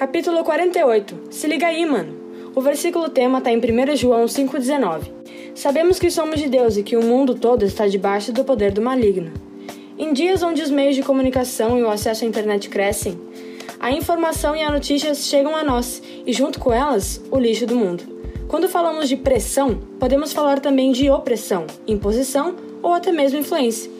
Capítulo 48. Se liga aí, mano. O versículo tema está em 1 João 5,19. Sabemos que somos de Deus e que o mundo todo está debaixo do poder do maligno. Em dias onde os meios de comunicação e o acesso à internet crescem, a informação e as notícias chegam a nós e, junto com elas, o lixo do mundo. Quando falamos de pressão, podemos falar também de opressão, imposição ou até mesmo influência.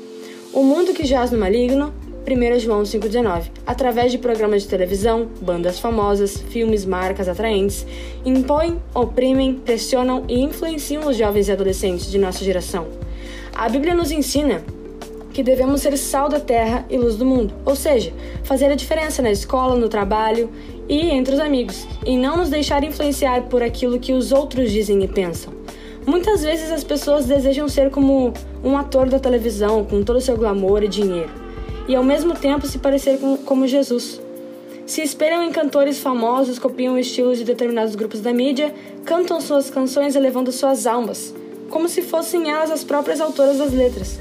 O mundo que jaz no maligno 1 João 5,19. Através de programas de televisão, bandas famosas, filmes, marcas atraentes, impõem, oprimem, pressionam e influenciam os jovens e adolescentes de nossa geração. A Bíblia nos ensina que devemos ser sal da terra e luz do mundo, ou seja, fazer a diferença na escola, no trabalho e entre os amigos, e não nos deixar influenciar por aquilo que os outros dizem e pensam. Muitas vezes as pessoas desejam ser como um ator da televisão, com todo o seu glamour e dinheiro e ao mesmo tempo se parecer com, como Jesus. Se espelham em cantores famosos, copiam estilos de determinados grupos da mídia, cantam suas canções elevando suas almas, como se fossem elas as próprias autoras das letras.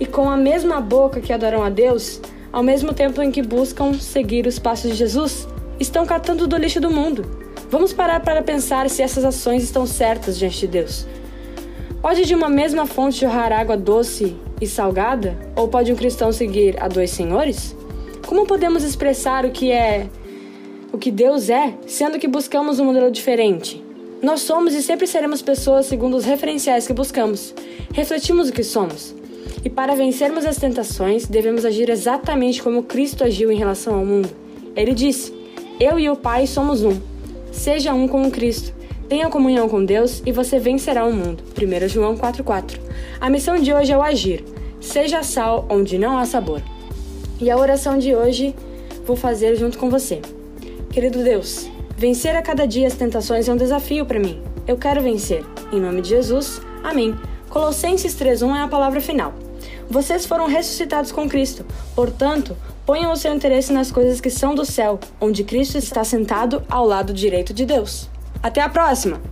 E com a mesma boca que adoram a Deus, ao mesmo tempo em que buscam seguir os passos de Jesus, estão catando do lixo do mundo. Vamos parar para pensar se essas ações estão certas diante de Deus. Pode de uma mesma fonte jorrar água doce e salgada? Ou pode um cristão seguir a dois senhores? Como podemos expressar o que é o que Deus é, sendo que buscamos um modelo diferente? Nós somos e sempre seremos pessoas segundo os referenciais que buscamos. Refletimos o que somos. E para vencermos as tentações, devemos agir exatamente como Cristo agiu em relação ao mundo. Ele disse: Eu e o Pai somos um. Seja um com o Cristo. Tenha comunhão com Deus e você vencerá o mundo. 1 João 4,4. A missão de hoje é o agir. Seja sal onde não há sabor. E a oração de hoje vou fazer junto com você. Querido Deus, vencer a cada dia as tentações é um desafio para mim. Eu quero vencer. Em nome de Jesus, amém. Colossenses 3,1 é a palavra final. Vocês foram ressuscitados com Cristo, portanto, ponham o seu interesse nas coisas que são do céu, onde Cristo está sentado ao lado direito de Deus. Até a próxima!